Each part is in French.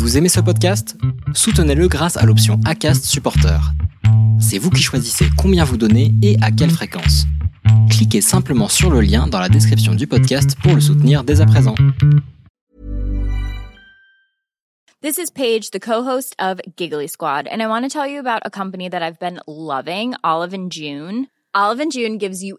Vous aimez ce podcast? Soutenez-le grâce à l'option ACAST Supporter. C'est vous qui choisissez combien vous donnez et à quelle fréquence. Cliquez simplement sur le lien dans la description du podcast pour le soutenir dès à présent. This is Paige, the co-host of Giggly Squad, and I want to tell you about a company that I've been loving, Olive and June. Olive and June gives you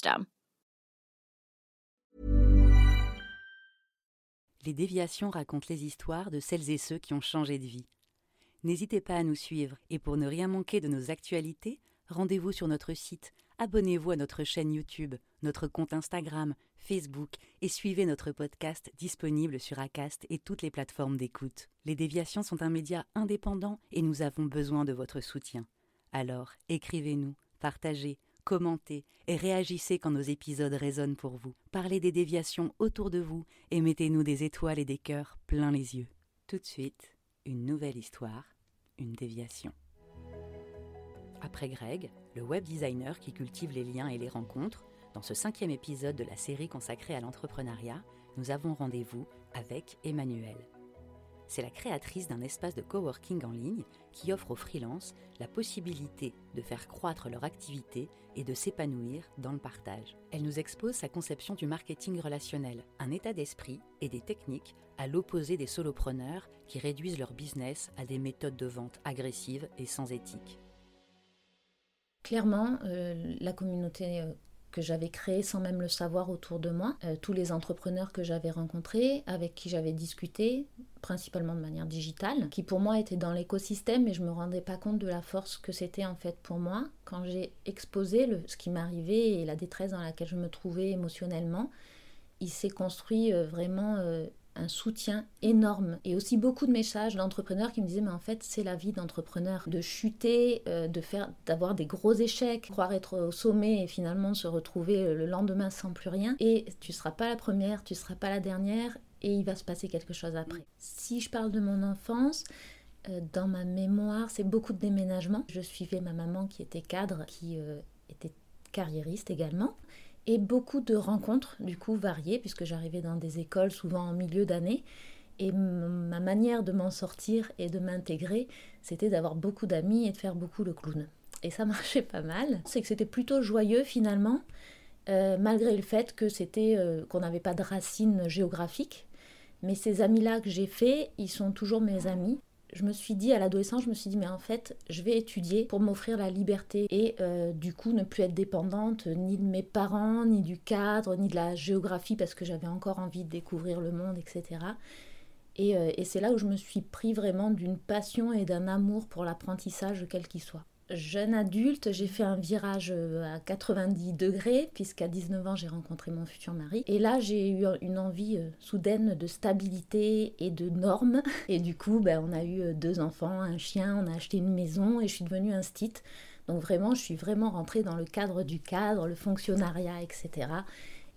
Les déviations racontent les histoires de celles et ceux qui ont changé de vie. N'hésitez pas à nous suivre et pour ne rien manquer de nos actualités, rendez-vous sur notre site, abonnez-vous à notre chaîne YouTube, notre compte Instagram, Facebook et suivez notre podcast disponible sur Acast et toutes les plateformes d'écoute. Les déviations sont un média indépendant et nous avons besoin de votre soutien. Alors, écrivez-nous, partagez, commentez et réagissez quand nos épisodes résonnent pour vous. Parlez des déviations autour de vous et mettez-nous des étoiles et des cœurs plein les yeux. Tout de suite, une nouvelle histoire, une déviation. Après Greg, le web designer qui cultive les liens et les rencontres, dans ce cinquième épisode de la série consacrée à l'entrepreneuriat, nous avons rendez-vous avec Emmanuel. C'est la créatrice d'un espace de coworking en ligne qui offre aux freelances la possibilité de faire croître leur activité et de s'épanouir dans le partage. Elle nous expose sa conception du marketing relationnel, un état d'esprit et des techniques à l'opposé des solopreneurs qui réduisent leur business à des méthodes de vente agressives et sans éthique. Clairement, euh, la communauté euh, que j'avais créée sans même le savoir autour de moi, euh, tous les entrepreneurs que j'avais rencontrés, avec qui j'avais discuté, principalement de manière digitale, qui pour moi étaient dans l'écosystème et je me rendais pas compte de la force que c'était en fait pour moi quand j'ai exposé le, ce qui m'arrivait et la détresse dans laquelle je me trouvais émotionnellement. Il s'est construit vraiment un soutien énorme. Et aussi beaucoup de messages d'entrepreneurs qui me disaient mais en fait c'est la vie d'entrepreneur. De chuter euh, de faire d'avoir des gros échecs croire être au sommet et finalement se retrouver le lendemain sans plus rien. Et tu seras pas la première tu seras pas la dernière et il va se passer quelque chose après. Si je parle de mon enfance euh, dans ma mémoire c'est beaucoup de déménagements. Je suivais ma maman qui était cadre qui euh, était carriériste également et beaucoup de rencontres du coup variées puisque j'arrivais dans des écoles souvent en milieu d'année. Et ma manière de m'en sortir et de m'intégrer c'était d'avoir beaucoup d'amis et de faire beaucoup le clown. Et ça marchait pas mal. C'est que c'était plutôt joyeux finalement euh, malgré le fait que c'était euh, qu'on n'avait pas de racines géographiques. Mais ces amis là que j'ai faits ils sont toujours mes amis je me suis dit à l'adolescence, je me suis dit mais en fait je vais étudier pour m'offrir la liberté et euh, du coup ne plus être dépendante ni de mes parents, ni du cadre, ni de la géographie parce que j'avais encore envie de découvrir le monde, etc. Et, euh, et c'est là où je me suis pris vraiment d'une passion et d'un amour pour l'apprentissage quel qu'il soit jeune adulte, j'ai fait un virage euh, à 90 degrés, puisqu'à 19 ans, j'ai rencontré mon futur mari. Et là, j'ai eu une envie euh, soudaine de stabilité et de normes. Et du coup, ben, on a eu euh, deux enfants, un chien, on a acheté une maison et je suis devenue un stit. Donc vraiment, je suis vraiment rentrée dans le cadre du cadre, le fonctionnariat, etc.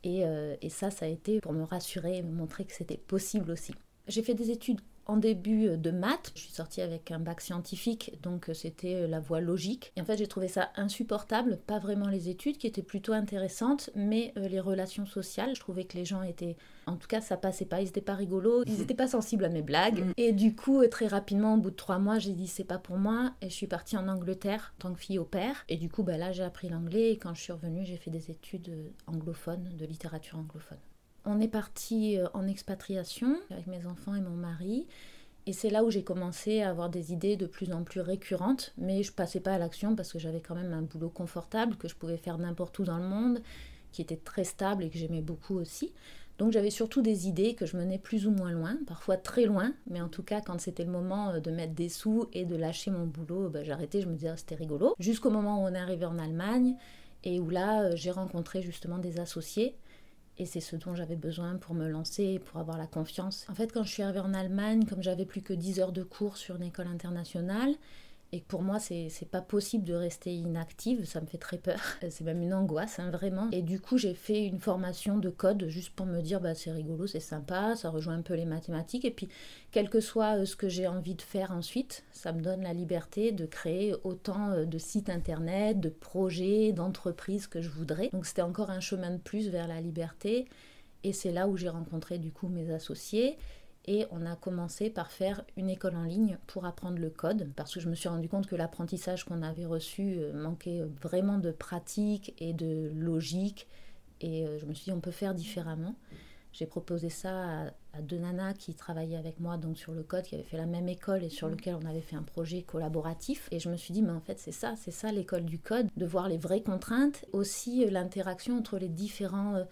Et, et ça, ça a été pour me rassurer et me montrer que c'était possible aussi. J'ai fait des études en début euh, de maths. Je suis sortie avec un bac scientifique, donc euh, c'était euh, la voie logique. Et en fait, j'ai trouvé ça insupportable, pas vraiment les études qui étaient plutôt intéressantes, mais les relations sociales. Je trouvais que les gens étaient, en tout cas, ça passait pas, ils étaient pas rigolos, ils étaient pas sensibles à mes blagues. Mm. Et du coup, très rapidement, au bout de trois mois, j'ai dit c'est pas pour moi, et je suis partie en Angleterre en tant que fille au père. Et du coup, bah, là, j'ai appris l'anglais, et quand je suis revenue, j'ai fait des études anglophones, de littérature anglophone. On est parti euh, en expatriation avec mes enfants et mon mari. Et c'est là où j'ai commencé à avoir des idées de plus en plus récurrentes, mais je passais pas à l'action parce que j'avais quand même un boulot confortable que je pouvais faire n'importe où dans le monde, qui était très stable et que j'aimais beaucoup aussi. Donc j'avais surtout des idées que je menais plus ou moins loin, parfois très loin, mais en tout cas quand c'était le moment euh, de mettre des sous et de lâcher mon boulot, bah, j'arrêtais, je me disais ah, c'était rigolo. Jusqu'au moment où on est arrivé en Allemagne et où là, j'ai rencontré justement des associés et c'est ce dont j'avais besoin pour me lancer, pour avoir la confiance. En fait, quand je suis arrivée en Allemagne, comme j'avais plus que 10 heures de cours sur une école internationale, et pour moi, c'est pas possible de rester inactive, ça me fait très peur. C'est même une angoisse, hein, vraiment. Et du coup, j'ai fait une formation de code juste pour me dire, bah, c'est rigolo, c'est sympa, ça rejoint un peu les mathématiques. Et puis, quel que soit euh, ce que j'ai envie de faire ensuite, ça me donne la liberté de créer autant euh, de sites internet, de projets, d'entreprises que je voudrais. Donc, c'était encore un chemin de plus vers la liberté. Et c'est là où j'ai rencontré du coup mes associés et on a commencé par faire une école en ligne pour apprendre le code, parce que je me suis rendu compte que l'apprentissage qu'on avait reçu euh, manquait vraiment de pratique et de logique, et euh, je me suis dit on peut faire différemment. J'ai proposé ça à, deux nanas qui travaillaient avec moi donc sur le code, qui avaient fait la même école et sur lequel on avait fait un projet collaboratif. Et je me suis dit, mais en fait, c'est ça, c'est ça l'école du code, de voir les vraies contraintes, aussi euh, l'interaction entre les différents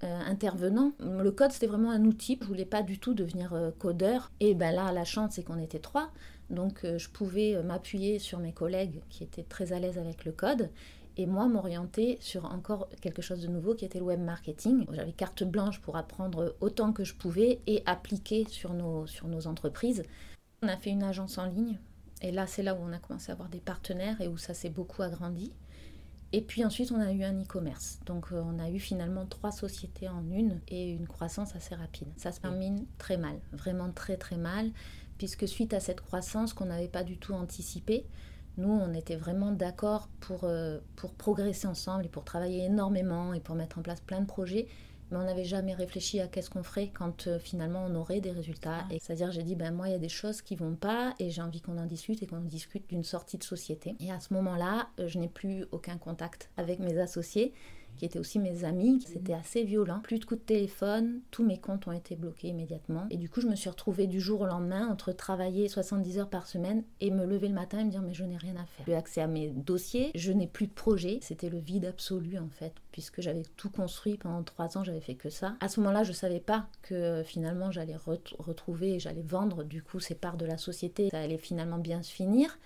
intervenant. Le code, c'était vraiment un outil. Je voulais pas du tout devenir euh, codeur. Et ben là, la chance, c'est qu'on était trois. Donc, euh, je pouvais m'appuyer sur mes collègues qui étaient très à l'aise avec le code et moi m'orienter sur encore quelque chose de nouveau qui était le web marketing. J'avais carte blanche pour apprendre autant que je pouvais et appliquer sur nos, sur nos entreprises. On a fait une agence en ligne et là c'est là où on a commencé à avoir des partenaires et où ça s'est beaucoup agrandi. Et puis ensuite, on a eu un e-commerce. Donc, euh, on a eu finalement trois sociétés en une et une croissance assez rapide. Ça se termine très mal, vraiment très très mal, puisque suite à cette croissance qu'on n'avait pas du tout anticipée, nous, on était vraiment d'accord pour, euh, pour progresser ensemble et pour travailler énormément et pour mettre en place plein de projets mais on n'avait jamais réfléchi à qu'est-ce qu'on ferait quand euh, finalement on aurait des résultats. Et c'est-à-dire, j'ai dit, ben moi, il y a des choses qui vont pas et j'ai envie qu'on en discute et qu'on discute d'une sortie de société. Et à ce moment-là, euh, je n'ai plus aucun contact avec mes associés qui étaient aussi mes amis. C'était assez violent. Plus de coups de téléphone, tous mes comptes ont été bloqués immédiatement. Et du coup, je me suis retrouvée du jour au lendemain entre travailler 70 heures par semaine et me lever le matin et me dire mais je n'ai rien à faire. J'ai accès à mes dossiers, je n'ai plus de projet. C'était le vide absolu en fait, puisque j'avais tout construit pendant trois ans, j'avais fait que ça. À ce moment-là, je savais pas que finalement j'allais retrouver, j'allais vendre du coup ces parts de la société. Ça allait finalement bien se finir.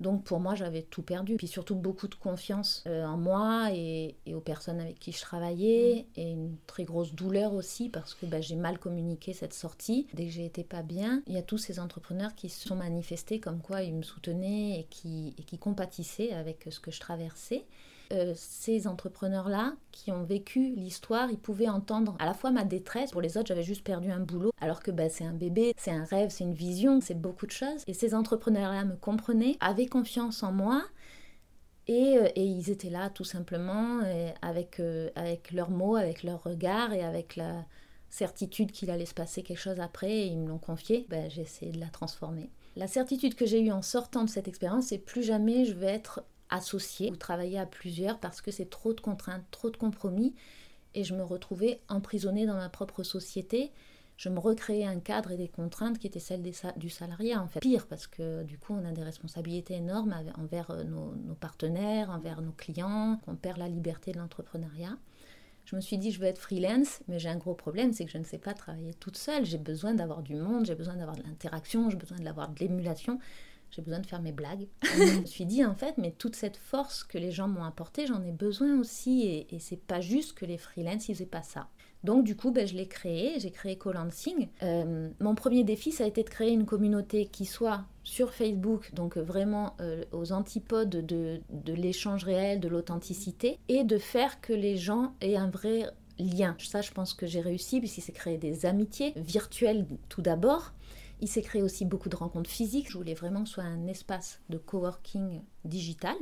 Donc pour moi, j'avais tout perdu. Puis surtout beaucoup de confiance euh, en moi et, aux personnes avec qui je travaillais. Mm. Et une très grosse douleur aussi parce que bah, j'ai mal communiqué cette sortie. Dès que j'ai été pas bien, il y a tous ces entrepreneurs qui se sont manifestés comme quoi ils me soutenaient et qui, et qui compatissaient avec ce que je traversais. Euh, ces entrepreneurs-là qui ont vécu l'histoire, ils pouvaient entendre à la fois ma détresse, pour les autres j'avais juste perdu un boulot, alors que bah, c'est un bébé, c'est un rêve, c'est une vision, c'est beaucoup de choses. Et ces entrepreneurs-là me comprenaient, avaient confiance en moi. Et, euh, ils étaient là tout simplement avec, euh, avec leurs mots, avec leurs regards et avec la certitude qu'il allait se passer quelque chose après et ils me l'ont confié. Ben, j'ai essayé de la transformer. La certitude que j'ai eue en sortant de cette expérience, c'est plus jamais je vais être associer ou travailler à plusieurs parce que c'est trop de contraintes, trop de compromis. Et je me retrouvais emprisonnée dans ma propre société. Je me recréais un cadre et des contraintes qui étaient celles du salariat, en fait. Pire, parce que du coup, on a des responsabilités énormes envers euh, nos, nos partenaires, envers nos clients, on perd la liberté de l'entrepreneuriat. Je me suis dit, je veux être freelance, mais j'ai un gros problème, c'est que je ne sais pas travailler toute seule. J'ai besoin d'avoir du monde, j'ai besoin d'avoir de l'interaction, j'ai besoin d'avoir de l'émulation j'ai besoin de faire mes blagues. je me suis dit en fait, mais toute cette force que les gens m'ont apportée, j'en ai besoin aussi. Et, et c'est pas juste que les freelances, ils faisaient pas ça. Donc du coup, ben, je l'ai créé, j'ai créé Colancing. Euh, mon premier défi, ça a été de créer une communauté qui soit sur Facebook, donc vraiment euh, aux antipodes de, de l'échange réel, de l'authenticité, et de faire que les gens aient un vrai lien. Ça, je pense que j'ai réussi, puisqu'il s'est créé des amitiés virtuelles tout d'abord, il s'est créé aussi beaucoup de rencontres physiques. Je voulais vraiment que ce soit un espace de coworking digital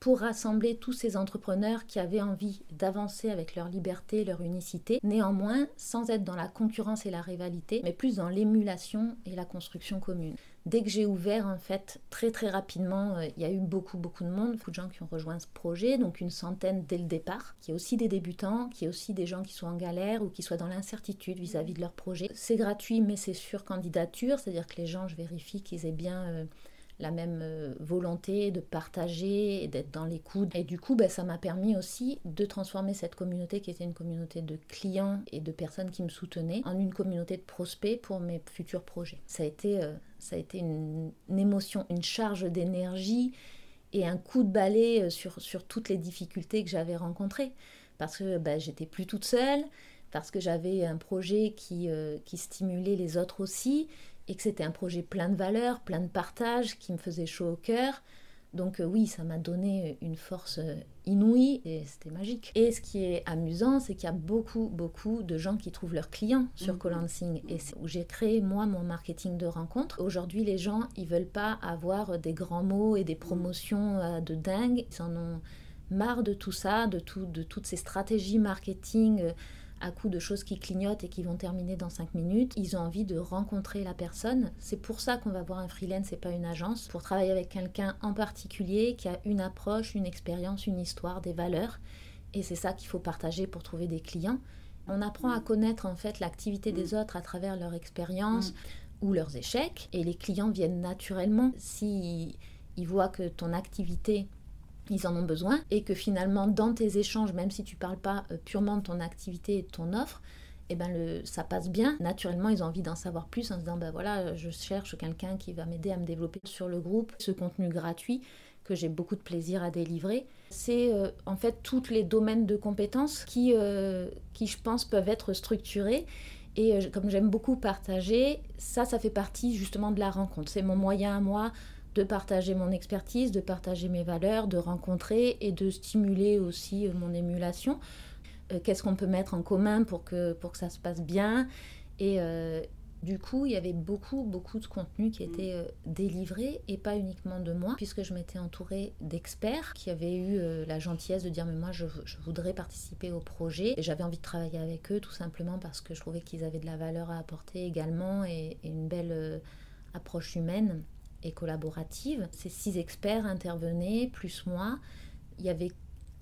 pour rassembler tous ces entrepreneurs qui avaient envie d'avancer avec leur liberté, leur unicité, néanmoins sans être dans la concurrence et la rivalité, mais plus dans l'émulation et la construction commune. Dès que j'ai ouvert, en fait, très très rapidement, euh, il y a eu beaucoup beaucoup de monde, beaucoup de gens qui ont rejoint ce projet, donc une centaine dès le départ, qui est aussi des débutants, qui est aussi des gens qui sont en galère ou qui soient dans l'incertitude vis-à-vis de leur projet. C'est gratuit, mais c'est sur candidature, c'est-à-dire que les gens, je vérifie qu'ils aient bien... Euh, la même euh, volonté de partager et d'être dans l'écoute. Et du coup, ben, ça m'a permis aussi de transformer cette communauté qui était une communauté de clients et de personnes qui me soutenaient en une communauté de prospects pour mes futurs projets. Ça a été, euh, ça a été une, émotion, une charge d'énergie et un coup de balai sur, sur toutes les difficultés que j'avais rencontrées. Parce que bah, j'étais plus toute seule, parce que j'avais un projet qui, qui stimulait les autres aussi, et que c'était un projet plein de valeurs, plein de partage, qui me faisait chaud au cœur. Donc euh, oui, ça m'a donné une force euh, inouïe et c'était magique. Et ce qui est amusant, c'est qu'il y a beaucoup, beaucoup de gens qui trouvent leurs clients sur mmh. Colansing. Et c'est où j'ai créé, moi, mon marketing de rencontre. Aujourd'hui, les gens, ils veulent pas avoir des grands mots et des promotions euh, de dingue. Ils en ont marre de tout ça, de, tout, de toutes ces stratégies marketing à coup de choses qui clignotent et qui vont terminer dans 5 minutes. Ils ont envie de rencontrer la personne. C'est pour ça qu'on va voir un freelance et pas une agence, pour travailler avec quelqu'un en particulier qui a une approche, une expérience, une histoire, des valeurs. Et c'est ça qu'il faut partager pour trouver des clients. On apprend à connaître en fait l'activité des autres à travers leur expérience ou leurs échecs et les clients viennent naturellement si ils voient que ton activité ils en ont besoin et que finalement dans tes échanges, même si tu parles pas euh, purement de ton activité et de ton offre, eh ben le, ça passe bien. Naturellement, ils ont envie d'en savoir plus en se disant, ben voilà, je cherche quelqu'un qui va m'aider à me développer sur le groupe. Ce contenu gratuit que j'ai beaucoup de plaisir à délivrer, c'est euh, en fait tous les domaines de compétences qui, euh, qui, je pense, peuvent être structurés. Et comme j'aime beaucoup partager, ça, ça fait partie justement de la rencontre. C'est mon moyen à moi de partager mon expertise, de partager mes valeurs, de rencontrer et de stimuler aussi euh, mon émulation. Euh, qu'est-ce qu'on peut mettre en commun pour que, pour que ça se passe bien? Et euh, du coup, il y avait beaucoup, beaucoup de contenu qui était délivré et pas uniquement de moi, puisque je m'étais entourée d'experts qui avaient eu la gentillesse de dire Mais moi, je, voudrais participer au projet. Et j'avais envie de travailler avec eux tout simplement parce que je trouvais qu'ils avaient de la valeur à apporter également et, et une belle approche humaine et collaborative. Ces six experts intervenaient, plus moi. Il y avait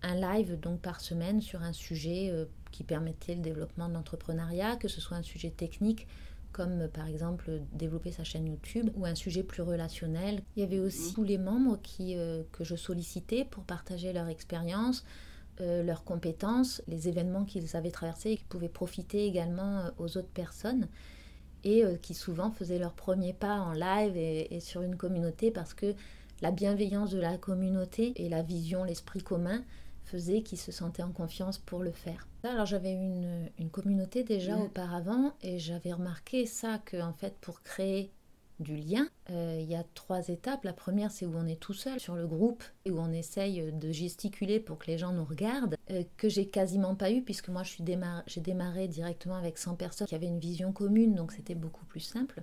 un live donc par semaine sur un sujet euh, qui permettait le développement de l'entrepreneuriat, que ce soit un sujet technique comme euh, par exemple développer sa chaîne YouTube ou un sujet plus relationnel. Il y avait aussi mmh. tous les membres qui, euh, que je sollicitais pour partager leur expérience, leurs compétences, les événements qu'ils avaient traversés et qui pouvaient profiter également aux autres personnes et euh, qui souvent faisaient leur premier pas en live et, sur une communauté parce que la bienveillance de la communauté et la vision, l'esprit commun faisaient qu'ils se sentaient en confiance pour le faire. Alors j'avais une, une communauté déjà auparavant et j'avais remarqué ça que en fait pour créer du lien. Euh, il y a trois étapes. La première, c'est où on est tout seul sur le groupe et où on essaye de gesticuler pour que les gens nous regardent, euh, que j'ai quasiment pas eu puisque moi j'ai démarré directement avec 100 personnes qui avaient une vision commune, donc c'était beaucoup plus simple.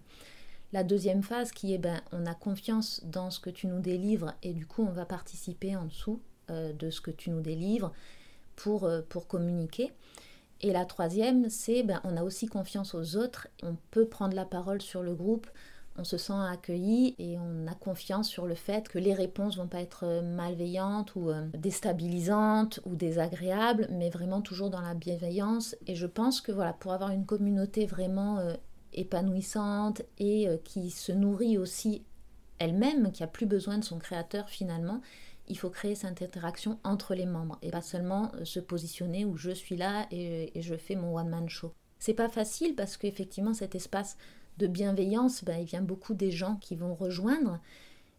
La deuxième phase qui est, ben, on a confiance dans ce que tu nous délivres et du coup on va participer en dessous euh, de ce que tu nous délivres pour, pour communiquer. Et la troisième, c'est ben, on a aussi confiance aux autres, on peut prendre la parole sur le groupe, on se sent accueilli et on a confiance sur le fait que les réponses vont pas être malveillantes ou euh, déstabilisantes ou désagréables, mais vraiment toujours dans la bienveillance. Et je pense que voilà, pour avoir une communauté vraiment euh, épanouissante et euh, qui se nourrit aussi elle-même, qui a plus besoin de son créateur finalement, il faut créer cette interaction entre les membres et pas seulement se positionner où je suis là et, je fais mon one man show. C'est pas facile parce qu'effectivement cet espace de bienveillance, ben, il vient beaucoup des gens qui vont rejoindre.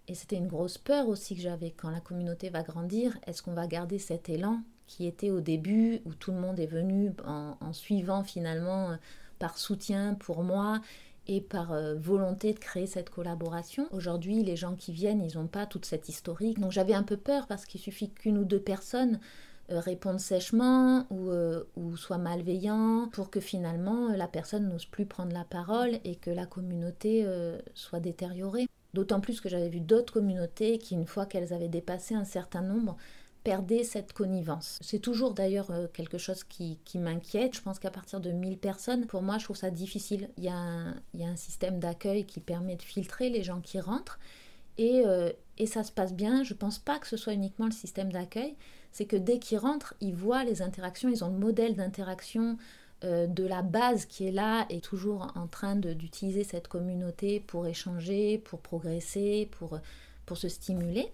Et c'était une grosse peur aussi que j'avais quand la communauté va grandir. Est-ce qu'on va garder cet élan qui était au début, où tout le monde est venu en, suivant finalement euh, par soutien pour moi et par euh, volonté de créer cette collaboration? Aujourd'hui, les gens qui viennent, ils n'ont pas toute cette historique. Donc j'avais un peu peur parce qu'il suffit qu'une ou deux personnes euh, répondre sèchement ou, euh, ou soit malveillant pour que finalement euh, la personne n'ose plus prendre la parole et que la communauté soit détériorée. D'autant plus que j'avais vu d'autres communautés qui, une fois qu'elles avaient dépassé un certain nombre, perdaient cette connivence. C'est toujours d'ailleurs quelque chose qui, qui m'inquiète. Je pense qu'à partir de 1000 personnes, pour moi, je trouve ça difficile. Il y a un, il y a un système d'accueil qui permet de filtrer les gens qui rentrent et, et ça se passe bien. Je ne pense pas que ce soit uniquement le système d'accueil, c'est que dès qu'ils rentrent, ils voient les interactions, ils ont le modèle d'interaction euh, de la base qui est là et toujours en train d'utiliser cette communauté pour échanger, pour progresser, pour, pour se stimuler.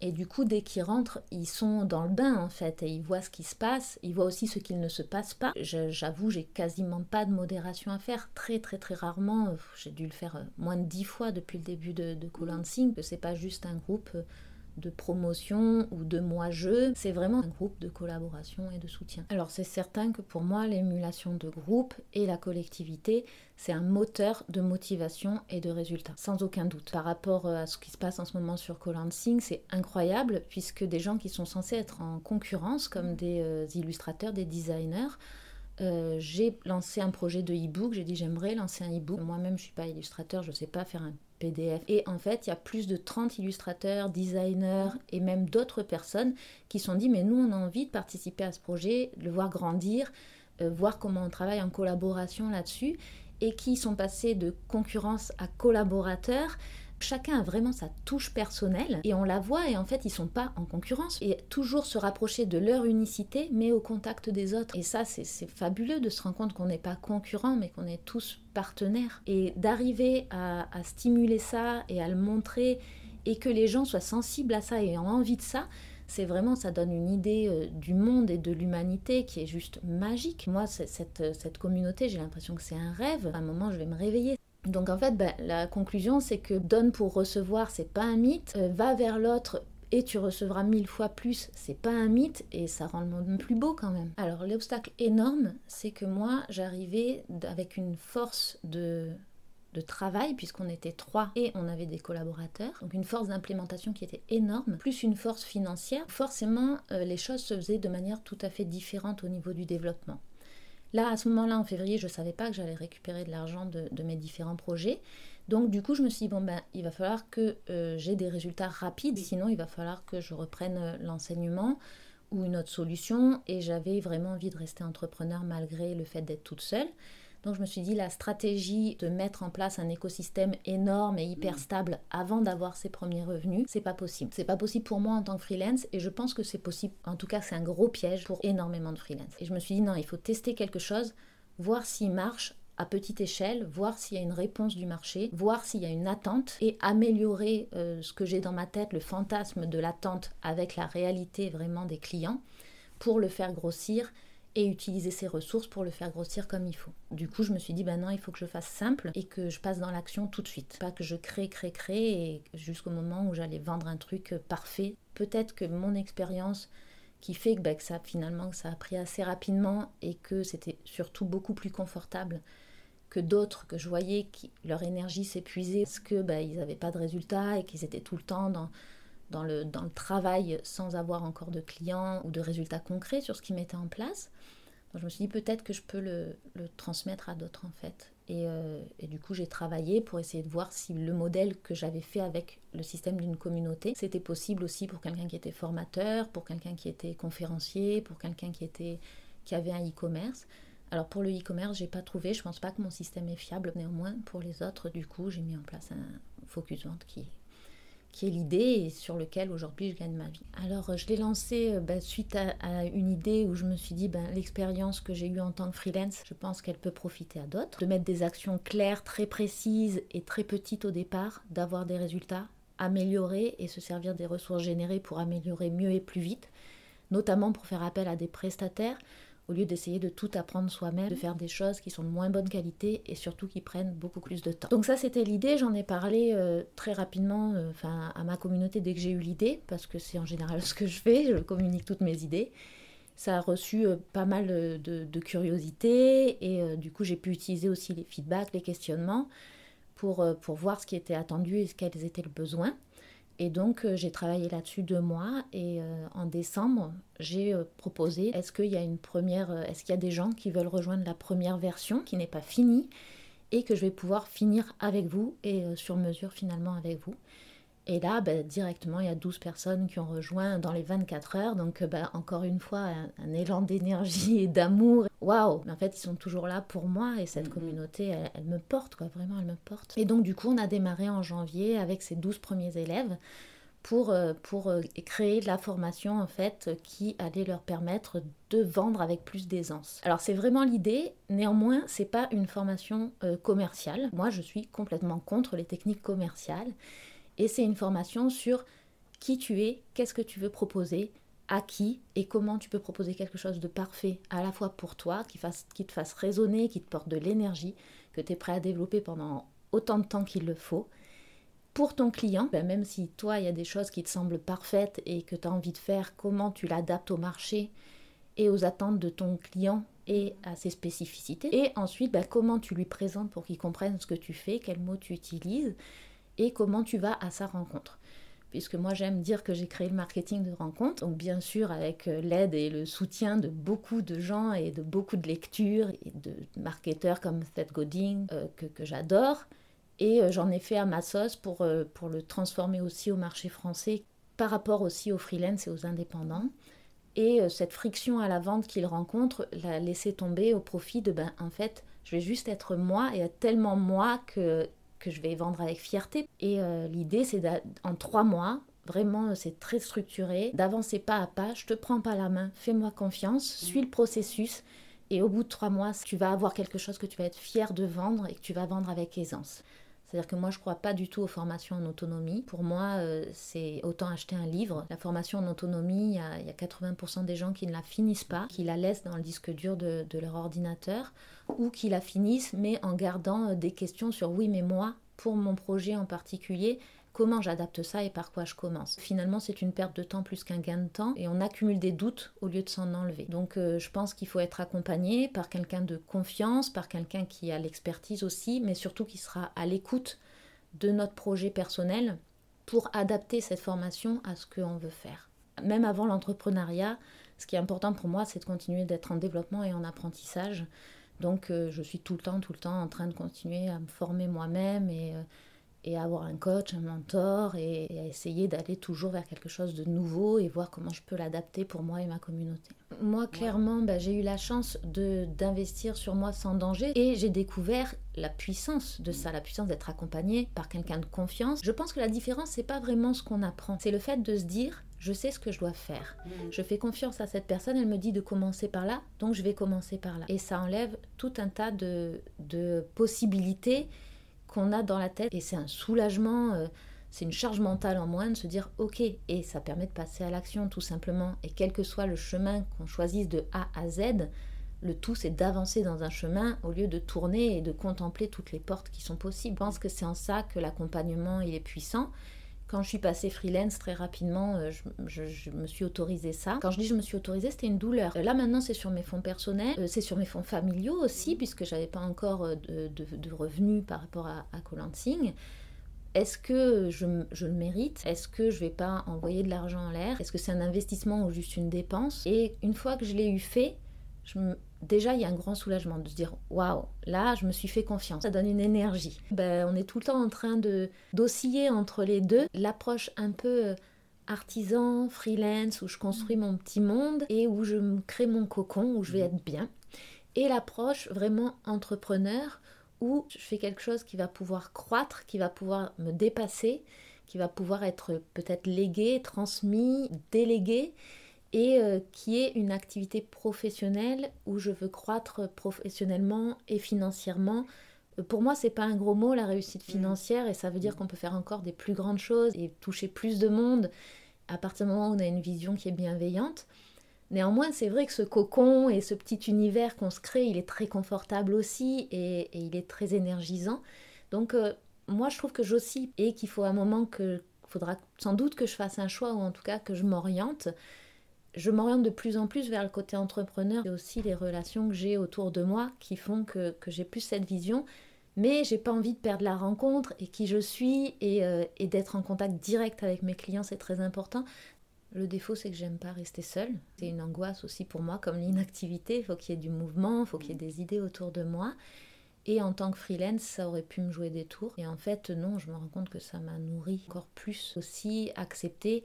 Et du coup, dès qu'ils rentrent, ils sont dans le bain en fait et ils voient ce qui se passe, ils voient aussi ce qu'il ne se passe pas. J'avoue, j'ai quasiment pas de modération à faire, très très très rarement. J'ai dû le faire euh, moins de dix fois depuis le début de, de Co-Lancing, que c'est pas juste un groupe euh, de promotion ou de moi-je. C'est vraiment un groupe de collaboration et de soutien. Alors c'est certain que pour moi, l'émulation de groupe et la collectivité, c'est un moteur de motivation et de résultats, sans aucun doute. Par rapport euh, à ce qui se passe en ce moment sur Colansing, c'est incroyable puisque des gens qui sont censés être en concurrence, comme des euh, illustrateurs, des designers, euh, j'ai lancé un projet de e-book. J'ai dit j'aimerais lancer un e-book. Moi-même, je suis pas illustrateur, je ne sais pas faire un PDF. Et en fait, il y a plus de 30 illustrateurs, designers et même d'autres personnes qui sont dit mais nous, on a envie de participer à ce projet, de le voir grandir, euh, voir comment on travaille en collaboration là-dessus et qui sont passés de concurrence à collaborateurs Chacun a vraiment sa touche personnelle et on la voit et en fait ils sont pas en concurrence et toujours se rapprocher de leur unicité mais au contact des autres. Et ça c'est fabuleux de se rendre compte qu'on n'est pas concurrents mais qu'on est tous partenaires et d'arriver à, stimuler ça et à le montrer et que les gens soient sensibles à ça et ont envie de ça c'est vraiment, ça donne une idée euh, du monde et de l'humanité qui est juste magique. Moi, cette, cette communauté, j'ai l'impression que c'est un rêve. À un moment, je vais me réveiller. Donc en fait, ben, la conclusion, c'est que donne pour recevoir, c'est pas un mythe. Euh, va vers l'autre et tu recevras mille fois plus, c'est pas un mythe et ça rend le monde plus beau quand même. Alors l'obstacle énorme, c'est que moi, j'arrivais avec une force de travail puisqu'on était trois et on avait des collaborateurs, donc une force d'implémentation qui était énorme, plus une force financière, forcément euh, les choses se faisaient de manière tout à fait différente au niveau du développement. Là, à ce moment-là, en février, je ne savais pas que j'allais récupérer de l'argent de, mes différents projets. Donc, du coup, je me suis dit, bon, ben, il va falloir que euh, j'ai des résultats rapides, sinon, il va falloir que je reprenne euh, l'enseignement ou une autre solution. Et j'avais vraiment envie de rester entrepreneur malgré le fait d'être toute seule. Donc je me suis dit la stratégie de mettre en place un écosystème énorme et hyper mm. stable avant d'avoir ses premiers revenus, c'est pas possible. C'est pas possible pour moi en tant que freelance et je pense que c'est possible. En tout cas, c'est un gros piège pour énormément de freelance. Et je me suis dit non, il faut tester quelque chose, voir s'il marche à petite échelle, voir s'il y a une réponse du marché, voir s'il y a une attente et améliorer euh, ce que j'ai dans ma tête, le fantasme de l'attente avec la réalité vraiment des clients pour le faire grossir et utiliser ses ressources pour le faire grossir comme il faut. Du coup, je me suis dit, ben non, il faut que je fasse simple et que je passe dans l'action tout de suite. Pas que je crée, crée, crée et jusqu'au moment où j'allais vendre un truc parfait. Peut-être que mon expérience qui fait que, ben, ça finalement ça a pris assez rapidement et que c'était surtout beaucoup plus confortable que d'autres que je voyais qui leur énergie s'épuisait parce que ils n'avaient pas de résultats et qu'ils étaient tout le temps dans dans le, travail sans avoir encore de clients ou de résultats concrets sur ce qu'ils mettaient en place. Je me suis dit peut-être que je peux le, transmettre à d'autres en fait. Et, euh, et, du coup, j'ai travaillé pour essayer de voir si le modèle que j'avais fait avec le système d'une communauté, c'était possible aussi pour quelqu'un qui était formateur, pour quelqu'un qui était conférencier, pour quelqu'un qui, qui avait un e-commerce. Alors pour le e-commerce, j'ai pas trouvé, je pense pas que mon système est fiable. Néanmoins, pour les autres, du coup, j'ai mis en place un focus vente qui, qui est l'idée et sur lequel aujourd'hui je gagne ma vie. Alors euh, je l'ai lancé euh, bah, suite à, une idée où je me suis dit ben, l'expérience que j'ai eue en tant que freelance, je pense qu'elle peut profiter à d'autres. De mettre des actions claires, très précises et très petites au départ, d'avoir des résultats, améliorer et se servir des ressources générées pour améliorer mieux et plus vite, notamment pour faire appel à des prestataires au lieu d'essayer de tout apprendre soi-même, de faire des choses qui sont de moins bonne qualité et surtout qui prennent beaucoup plus de temps. Donc ça c'était l'idée, j'en ai parlé euh, très rapidement euh, à ma communauté dès que j'ai eu l'idée, parce que c'est en général ce que je fais, je communique toutes mes idées. Ça a reçu euh, pas mal de, de curiosité et du coup j'ai pu utiliser aussi les feedbacks, les questionnements pour, pour voir ce qui était attendu et quels étaient les besoins. Et donc euh, j'ai travaillé là-dessus deux mois et euh, en décembre j'ai euh, proposé est-ce qu'il y a une première est-ce qu'il y a des gens qui veulent rejoindre la première version qui n'est pas finie et que je vais pouvoir finir avec vous et sur mesure finalement avec vous? Et là, bah, directement, il y a 12 personnes qui ont rejoint dans les 24 heures. Donc, bah, encore une fois, un, élan d'énergie et d'amour. Waouh Mais en fait, ils sont toujours là pour moi et cette mm-hmm. communauté, elle, me porte, quoi. Vraiment, elle me porte. Et donc, du coup, on a démarré en janvier avec ces 12 premiers élèves pour, euh, pour euh, créer de la formation, en fait, qui allait leur permettre de vendre avec plus d'aisance. Alors, c'est vraiment l'idée. Néanmoins, c'est pas une formation euh, commerciale. Moi, je suis complètement contre les techniques commerciales. Et c'est une formation sur qui tu es, qu'est-ce que tu veux proposer, à qui et comment tu peux proposer quelque chose de parfait à la fois pour toi, qui, te fasse résonner, qui te porte de l'énergie, que tu es prêt à développer pendant autant de temps qu'il le faut, pour ton client, ben, même si toi, il y a des choses qui te semblent parfaites et que tu as envie de faire, comment tu l'adaptes au marché et aux attentes de ton client et à ses spécificités. Et ensuite, ben, comment tu lui présentes pour qu'il comprenne ce que tu fais, quels mots tu utilises et comment tu vas à sa rencontre. Puisque moi j'aime dire que j'ai créé le marketing de rencontre, donc bien sûr avec euh, l'aide et le soutien de beaucoup de gens et de beaucoup de lectures et de marketeurs comme Seth Godin euh, que, j'adore. Et euh, j'en ai fait à ma sauce pour, pour le transformer aussi au marché français par rapport aussi aux freelance et aux indépendants. Et cette friction à la vente qu'il rencontre l'a laissé tomber au profit de ben en fait je vais juste être moi et être tellement moi que que je vais vendre avec fierté. Et euh, l'idée, c'est en trois mois, vraiment, c'est très structuré, d'avancer pas à pas. Je te prends pas la main, fais-moi confiance, suis le processus. Et au bout de trois mois, tu vas avoir quelque chose que tu vas être fier de vendre et que tu vas vendre avec aisance. C'est-à-dire que moi, je ne crois pas du tout aux formations en autonomie. Pour moi, euh, c'est autant acheter un livre. La formation en autonomie, il y, a, 80% des gens qui ne la finissent pas, qui la laissent dans le disque dur de, de leur ordinateur, ou qui la finissent, mais en gardant euh, des questions sur oui, mais moi, pour mon projet en particulier, comment j'adapte ça et par quoi je commence. Finalement, c'est une perte de temps plus qu'un gain de temps et on accumule des doutes au lieu de s'en enlever. Donc, euh, je pense qu'il faut être accompagné par quelqu'un de confiance, par quelqu'un qui a l'expertise aussi, mais surtout qui sera à l'écoute de notre projet personnel pour adapter cette formation à ce qu'on veut faire. Même avant l'entrepreneuriat, ce qui est important pour moi, c'est de continuer d'être en développement et en apprentissage. Donc, euh, je suis tout le temps, tout le temps en train de continuer à me former moi-même et euh, et avoir un coach, un mentor et, à essayer d'aller toujours vers quelque chose de nouveau et voir comment je peux l'adapter pour moi et ma communauté. Moi, clairement, bah, j'ai eu la chance d'investir sur moi sans danger et j'ai découvert la puissance de ça, la puissance d'être accompagné par quelqu'un de confiance. Je pense que la différence, c'est pas vraiment ce qu'on apprend, c'est le fait de se dire je sais ce que je dois faire. Mm. Je fais confiance à cette personne, elle me dit de commencer par là, donc je vais commencer par là. Et ça enlève tout un tas de, de possibilités qu'on a dans la tête. Et c'est un soulagement, euh, c'est une charge mentale en moins de se dire ok et ça permet de passer à l'action tout simplement. Et quel que soit le chemin qu'on choisisse de A à Z, le tout c'est d'avancer dans un chemin au lieu de tourner et de contempler toutes les portes qui sont possibles. Je pense que c'est en ça que l'accompagnement il est puissant quand je suis passée freelance très rapidement, euh, je, me suis autorisé ça. Quand je dis je me suis autorisée, c'était une douleur. Là maintenant, c'est sur mes fonds personnels, euh, c'est sur mes fonds familiaux aussi, puisque j'avais pas encore euh, de, revenus par rapport à, à Colansing. Est-ce que je, le mérite? Est-ce que je vais pas envoyer de l'argent en l'air? Est-ce que c'est un investissement ou juste une dépense? Et une fois que je l'ai eu fait, déjà il y a un grand soulagement de se dire waouh, là je me suis fait confiance, ça donne une énergie. Ben, on est tout le temps en train de d'osciller entre les deux, l'approche un peu euh, artisan, freelance, où je construis mon petit monde et où je me crée mon cocon, où je vais être bien, et l'approche vraiment entrepreneur, où je fais quelque chose qui va pouvoir croître, qui va pouvoir me dépasser, qui va pouvoir être peut-être légué, transmis, délégué et euh, qui est une activité professionnelle où je veux croître professionnellement et financièrement. Euh, pour moi, c'est pas un gros mot la réussite mm. financière et ça veut dire mm. qu'on peut faire encore des plus grandes choses et toucher plus de monde à partir du moment où on a une vision qui est bienveillante. Néanmoins, c'est vrai que ce cocon et ce petit univers qu'on se crée, il est très confortable aussi et, il est très énergisant. Donc, euh, moi, je trouve que j'oscille et qu'il faut un moment que faudra sans doute que je fasse un choix ou en tout cas que je m'oriente je m'oriente de plus en plus vers le côté entrepreneur et aussi les relations que j'ai autour de moi qui font que, j'ai plus cette vision. Mais j'ai pas envie de perdre la rencontre et qui je suis et, euh, d'être en contact direct avec mes clients, c'est très important. Le défaut, c'est que j'aime pas rester seule. C'est une angoisse aussi pour moi, comme l'inactivité. Il faut qu'il y ait du mouvement, il faut qu'il y ait des idées autour de moi. Et en tant que freelance, ça aurait pu me jouer des tours. Et en fait, non, je me rends compte que ça m'a nourri encore plus aussi, accepter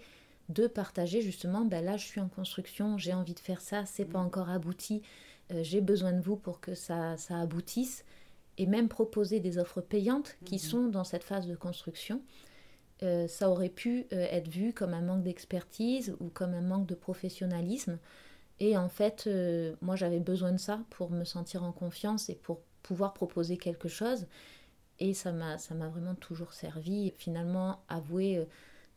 de partager justement, ben là je suis en construction, j'ai envie de faire ça, c'est pas mm. encore abouti, euh, j'ai besoin de vous pour que ça, ça, aboutisse, et même proposer des offres payantes qui mm-hmm. sont dans cette phase de construction. Euh, ça aurait pu euh, être vu comme un manque d'expertise ou comme un manque de professionnalisme. Et en fait, moi j'avais besoin de ça pour me sentir en confiance et pour pouvoir proposer quelque chose. Et ça m'a vraiment toujours servi. Finalement, avouer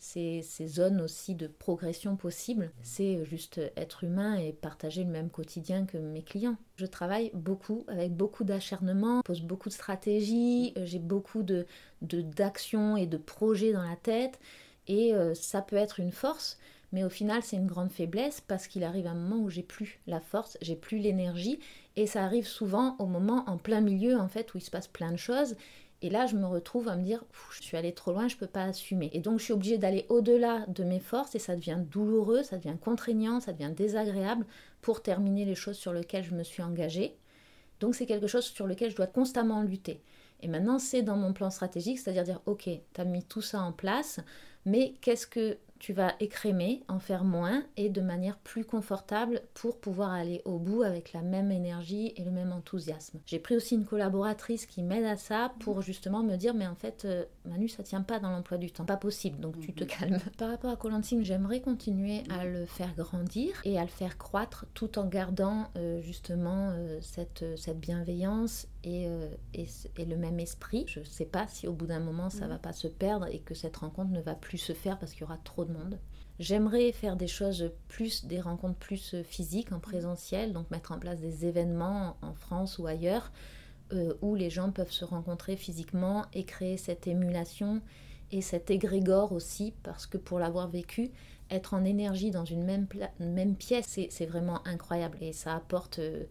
ces, zones aussi de progression possible. C'est juste être humain et partager le même quotidien que mes clients. Je travaille beaucoup avec beaucoup d'acharnement, pose beaucoup de stratégies, euh, j'ai beaucoup de d'actions et de projets dans la tête et euh, ça peut être une force, mais au final c'est une grande faiblesse parce qu'il arrive un moment où j'ai plus la force, j'ai plus l'énergie et ça arrive souvent au moment en plein milieu en fait où il se passe plein de choses et là, je me retrouve à me dire, je suis allée trop loin, je ne peux pas assumer. Et donc, je suis obligée d'aller au-delà de mes forces et ça devient douloureux, ça devient contraignant, ça devient désagréable pour terminer les choses sur lesquelles je me suis engagée. Donc, c'est quelque chose sur lequel je dois constamment lutter. Et maintenant, c'est dans mon plan stratégique, c'est-à-dire dire, ok, tu as mis tout ça en place, mais qu'est-ce que tu vas écrémer, en faire moins et de manière plus confortable pour pouvoir aller au bout avec la même énergie et le même enthousiasme. J'ai pris aussi une collaboratrice qui m'aide à ça pour justement me dire mais en fait euh, Manu ça tient pas dans l'emploi du temps, pas possible donc tu te mhm. calmes. Par rapport à Colanting, j'aimerais continuer à le faire grandir et à le faire croître tout en gardant euh, justement euh, cette, cette bienveillance et, et, et, le même esprit. Je sais pas si au bout d'un moment ça mhm. va pas se perdre et que cette rencontre ne va plus se faire parce qu'il y aura trop de monde. J'aimerais faire des choses plus, des rencontres plus euh, physiques en présentiel, donc mettre en place des événements en France ou ailleurs euh, où les gens peuvent se rencontrer physiquement et créer cette émulation et cet égrégore aussi, parce que pour l'avoir vécu, être en énergie dans une même, pièce, c'est vraiment incroyable et ça apporte euh,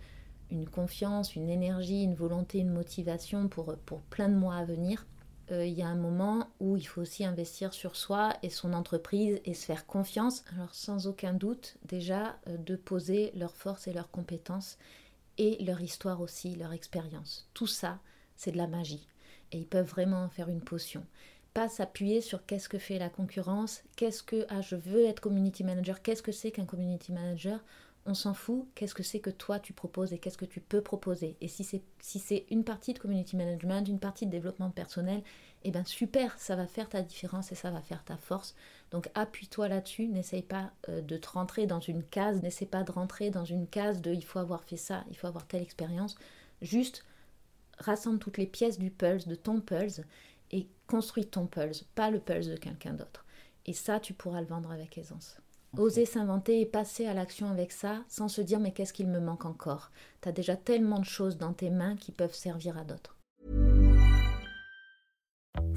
une confiance, une énergie, une volonté, une motivation pour, pour plein de mois à venir. Euh, il y a un moment où il faut aussi investir sur soi et son entreprise et se faire confiance. Alors sans aucun doute déjà de poser leurs forces et leurs compétences et leur histoire aussi, leur expérience. Tout ça, c'est de la magie. Et ils peuvent vraiment faire une potion. Pas s'appuyer sur qu'est-ce que fait la concurrence, qu'est-ce que ah, je veux être community manager, qu'est-ce que c'est qu'un community manager on s'en fout, qu'est-ce que c'est que toi tu proposes et qu'est-ce que tu peux proposer. Et si c'est si une partie de community management, une partie de développement personnel, eh bien super, ça va faire ta différence et ça va faire ta force. Donc appuie-toi là-dessus, n'essaye pas euh, de te rentrer dans une case, n'essaye pas de rentrer dans une case de il faut avoir fait ça, il faut avoir telle expérience. Juste rassemble toutes les pièces du pulse, de ton pulse, et construis ton pulse, pas le pulse de quelqu'un d'autre. Et ça, tu pourras le vendre avec aisance. Oser s'inventer et passer à l'action avec ça sans se dire mais qu'est-ce qu'il me manque encore? Tu as déjà tellement de choses dans tes mains qui peuvent servir à d'autres.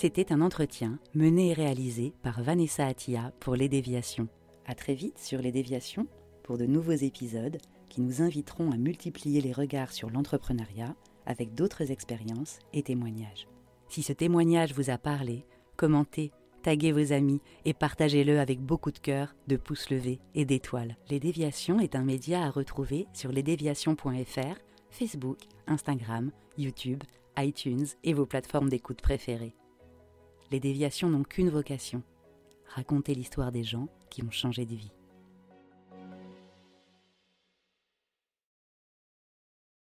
C'était un entretien mené et réalisé par Vanessa Attia pour Les Déviations. À très vite sur Les Déviations pour de nouveaux épisodes qui nous inviteront à multiplier les regards sur l'entrepreneuriat avec d'autres expériences et témoignages. Si ce témoignage vous a parlé, commentez, taguez vos amis et partagez-le avec beaucoup de cœur, de pouces levés et d'étoiles. Les Déviations est un média à retrouver sur lesdéviations.fr, Facebook, Instagram, YouTube, iTunes et vos plateformes d'écoute préférées les déviations n'ont qu'une vocation, raconter l'histoire des gens qui ont changé de vie.